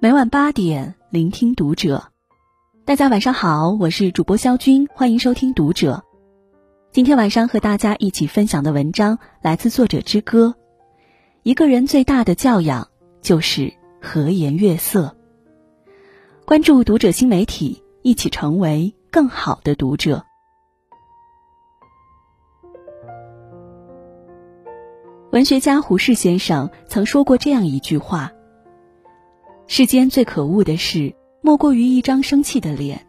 每晚八点，聆听读者。大家晚上好，我是主播肖军，欢迎收听读者。今天晚上和大家一起分享的文章来自作者之歌。一个人最大的教养就是和颜悦色。关注读者新媒体，一起成为更好的读者。文学家胡适先生曾说过这样一句话。世间最可恶的事，莫过于一张生气的脸；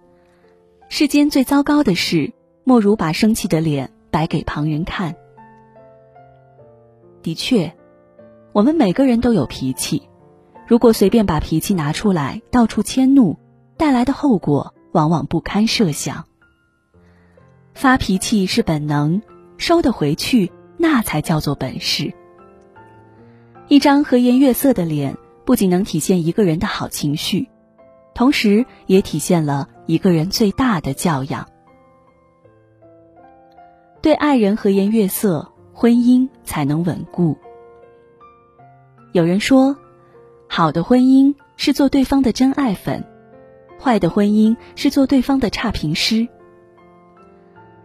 世间最糟糕的事，莫如把生气的脸摆给旁人看。的确，我们每个人都有脾气，如果随便把脾气拿出来到处迁怒，带来的后果往往不堪设想。发脾气是本能，收得回去，那才叫做本事。一张和颜悦色的脸。不仅能体现一个人的好情绪，同时也体现了一个人最大的教养。对爱人和颜悦色，婚姻才能稳固。有人说，好的婚姻是做对方的真爱粉，坏的婚姻是做对方的差评师。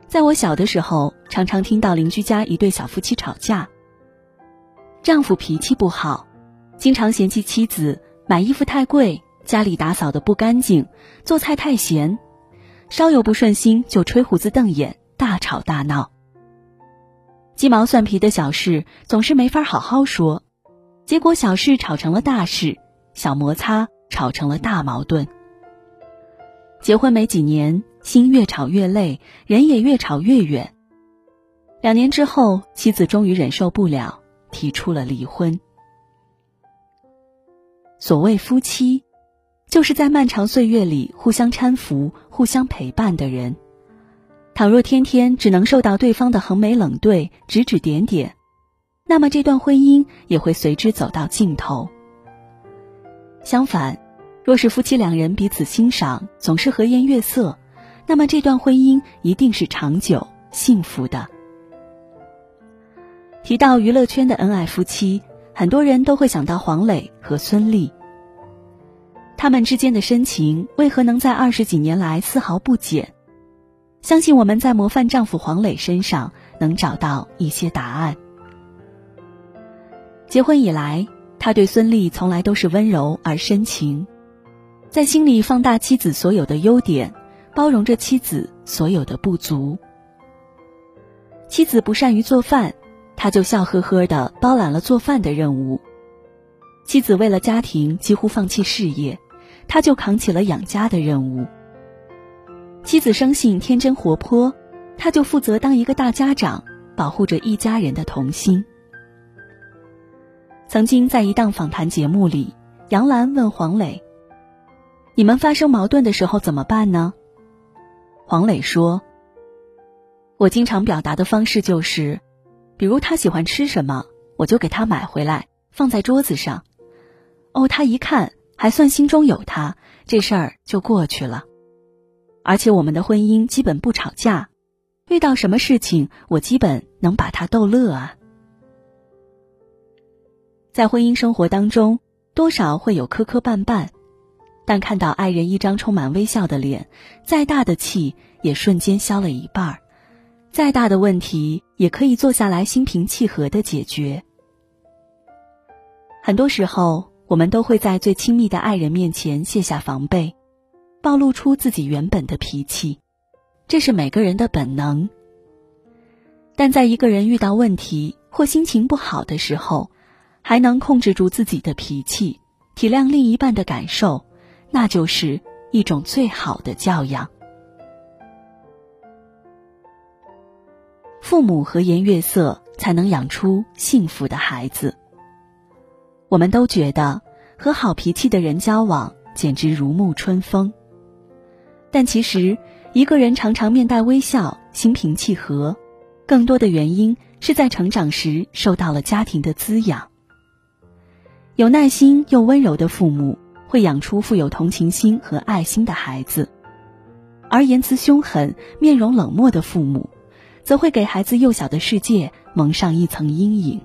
在我小的时候，常常听到邻居家一对小夫妻吵架，丈夫脾气不好。经常嫌弃妻子买衣服太贵，家里打扫的不干净，做菜太咸，稍有不顺心就吹胡子瞪眼，大吵大闹。鸡毛蒜皮的小事总是没法好好说，结果小事吵成了大事，小摩擦吵成了大矛盾。结婚没几年，心越吵越累，人也越吵越远。两年之后，妻子终于忍受不了，提出了离婚。所谓夫妻，就是在漫长岁月里互相搀扶、互相陪伴的人。倘若天天只能受到对方的横眉冷对、指指点点，那么这段婚姻也会随之走到尽头。相反，若是夫妻两人彼此欣赏，总是和颜悦色，那么这段婚姻一定是长久幸福的。提到娱乐圈的恩爱夫妻。很多人都会想到黄磊和孙俪，他们之间的深情为何能在二十几年来丝毫不减？相信我们在模范丈夫黄磊身上能找到一些答案。结婚以来，他对孙俪从来都是温柔而深情，在心里放大妻子所有的优点，包容着妻子所有的不足。妻子不善于做饭。他就笑呵呵的包揽了做饭的任务，妻子为了家庭几乎放弃事业，他就扛起了养家的任务。妻子生性天真活泼，他就负责当一个大家长，保护着一家人的童心。曾经在一档访谈节目里，杨澜问黄磊：“你们发生矛盾的时候怎么办呢？”黄磊说：“我经常表达的方式就是。”比如他喜欢吃什么，我就给他买回来放在桌子上。哦，他一看还算心中有他，这事儿就过去了。而且我们的婚姻基本不吵架，遇到什么事情我基本能把他逗乐啊。在婚姻生活当中，多少会有磕磕绊绊，但看到爱人一张充满微笑的脸，再大的气也瞬间消了一半儿。再大的问题也可以坐下来心平气和的解决。很多时候，我们都会在最亲密的爱人面前卸下防备，暴露出自己原本的脾气，这是每个人的本能。但在一个人遇到问题或心情不好的时候，还能控制住自己的脾气，体谅另一半的感受，那就是一种最好的教养。父母和颜悦色，才能养出幸福的孩子。我们都觉得和好脾气的人交往简直如沐春风，但其实一个人常常面带微笑、心平气和，更多的原因是在成长时受到了家庭的滋养。有耐心又温柔的父母，会养出富有同情心和爱心的孩子；而言辞凶狠、面容冷漠的父母。则会给孩子幼小的世界蒙上一层阴影。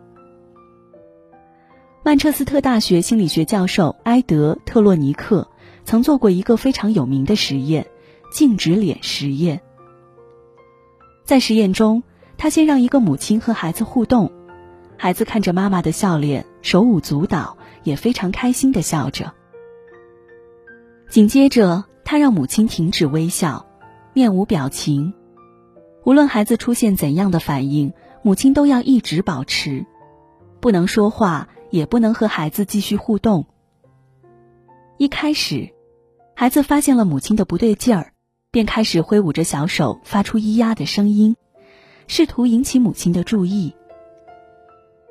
曼彻斯特大学心理学教授埃德·特洛尼克曾做过一个非常有名的实验——静止脸实验。在实验中，他先让一个母亲和孩子互动，孩子看着妈妈的笑脸，手舞足蹈，也非常开心的笑着。紧接着，他让母亲停止微笑，面无表情。无论孩子出现怎样的反应，母亲都要一直保持，不能说话，也不能和孩子继续互动。一开始，孩子发现了母亲的不对劲儿，便开始挥舞着小手，发出咿呀的声音，试图引起母亲的注意。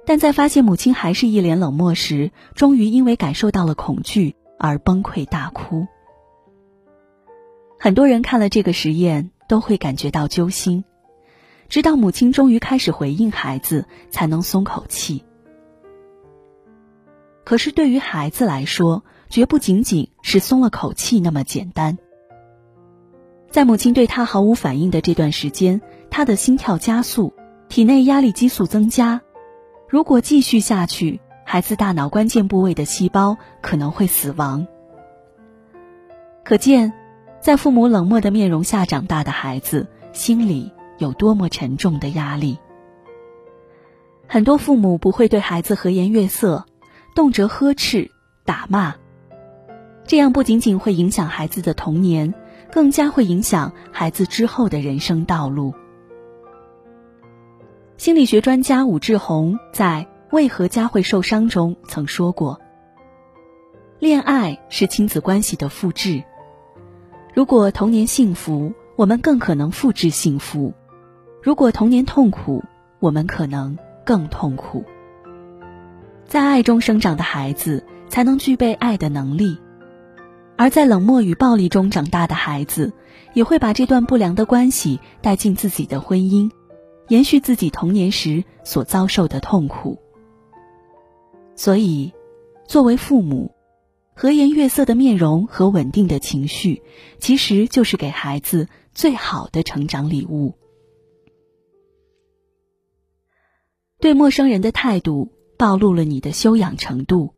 但在发现母亲还是一脸冷漠时，终于因为感受到了恐惧而崩溃大哭。很多人看了这个实验。都会感觉到揪心，直到母亲终于开始回应孩子，才能松口气。可是对于孩子来说，绝不仅仅是松了口气那么简单。在母亲对他毫无反应的这段时间，他的心跳加速，体内压力激素增加。如果继续下去，孩子大脑关键部位的细胞可能会死亡。可见。在父母冷漠的面容下长大的孩子，心里有多么沉重的压力。很多父母不会对孩子和颜悦色，动辄呵斥、打骂，这样不仅仅会影响孩子的童年，更加会影响孩子之后的人生道路。心理学专家武志红在《为何家会受伤》中曾说过：“恋爱是亲子关系的复制。”如果童年幸福，我们更可能复制幸福；如果童年痛苦，我们可能更痛苦。在爱中生长的孩子，才能具备爱的能力；而在冷漠与暴力中长大的孩子，也会把这段不良的关系带进自己的婚姻，延续自己童年时所遭受的痛苦。所以，作为父母，和颜悦色的面容和稳定的情绪，其实就是给孩子最好的成长礼物。对陌生人的态度暴露了你的修养程度。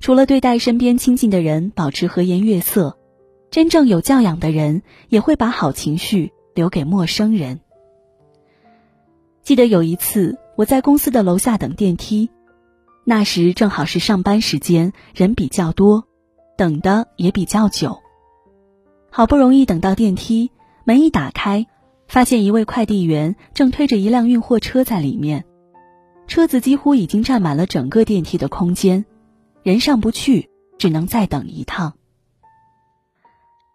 除了对待身边亲近的人保持和颜悦色，真正有教养的人也会把好情绪留给陌生人。记得有一次，我在公司的楼下等电梯。那时正好是上班时间，人比较多，等的也比较久。好不容易等到电梯，门一打开，发现一位快递员正推着一辆运货车在里面，车子几乎已经占满了整个电梯的空间，人上不去，只能再等一趟。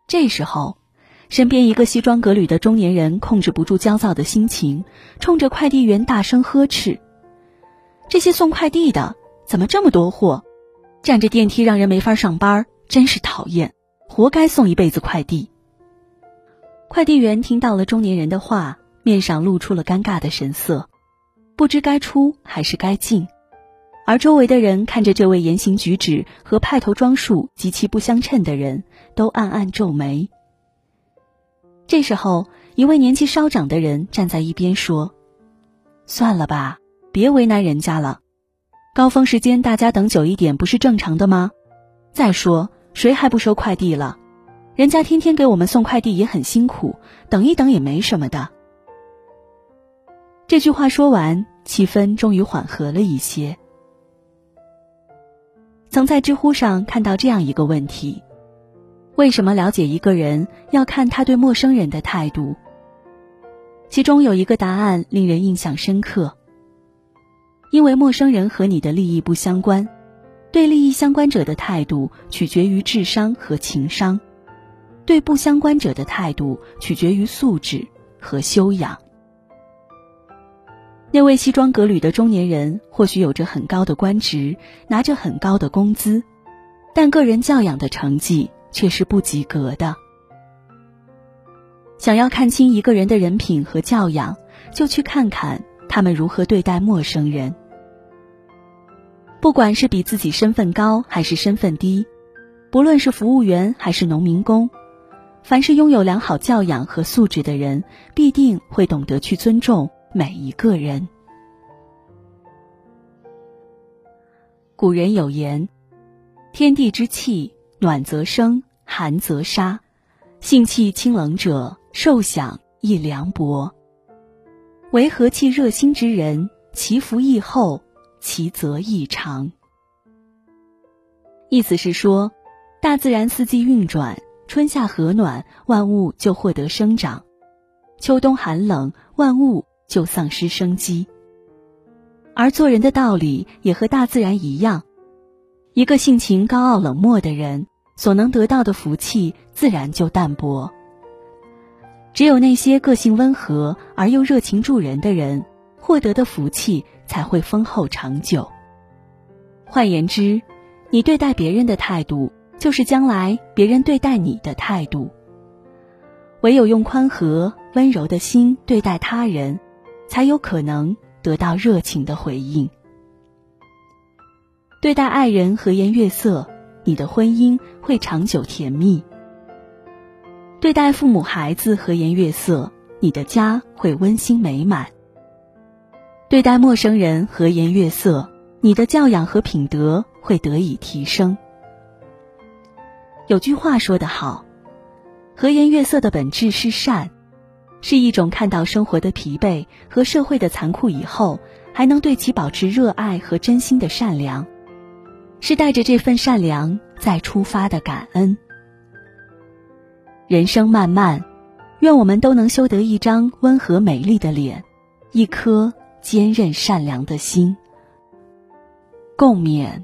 这时候，身边一个西装革履的中年人控制不住焦躁的心情，冲着快递员大声呵斥：“这些送快递的！”怎么这么多货？占着电梯让人没法上班，真是讨厌！活该送一辈子快递。快递员听到了中年人的话，面上露出了尴尬的神色，不知该出还是该进。而周围的人看着这位言行举止和派头装束极其不相称的人，都暗暗皱眉。这时候，一位年纪稍长的人站在一边说：“算了吧，别为难人家了。”高峰时间大家等久一点不是正常的吗？再说谁还不收快递了？人家天天给我们送快递也很辛苦，等一等也没什么的。这句话说完，气氛终于缓和了一些。曾在知乎上看到这样一个问题：为什么了解一个人要看他对陌生人的态度？其中有一个答案令人印象深刻。因为陌生人和你的利益不相关，对利益相关者的态度取决于智商和情商，对不相关者的态度取决于素质和修养。那位西装革履的中年人或许有着很高的官职，拿着很高的工资，但个人教养的成绩却是不及格的。想要看清一个人的人品和教养，就去看看他们如何对待陌生人。不管是比自己身份高还是身份低，不论是服务员还是农民工，凡是拥有良好教养和素质的人，必定会懂得去尊重每一个人。古人有言：“天地之气，暖则生，寒则杀。性气清冷者，受享亦凉薄。为和气热心之人，其福亦厚，其则异常。”意思是说，大自然四季运转。春夏和暖，万物就获得生长；秋冬寒冷，万物就丧失生机。而做人的道理也和大自然一样，一个性情高傲冷漠的人，所能得到的福气自然就淡薄。只有那些个性温和而又热情助人的人，获得的福气才会丰厚长久。换言之，你对待别人的态度。就是将来别人对待你的态度。唯有用宽和温柔的心对待他人，才有可能得到热情的回应。对待爱人和颜悦色，你的婚姻会长久甜蜜；对待父母孩子和颜悦色，你的家会温馨美满；对待陌生人和颜悦色，你的教养和品德会得以提升。有句话说得好，和颜悦色的本质是善，是一种看到生活的疲惫和社会的残酷以后，还能对其保持热爱和真心的善良，是带着这份善良再出发的感恩。人生漫漫，愿我们都能修得一张温和美丽的脸，一颗坚韧善良的心。共勉。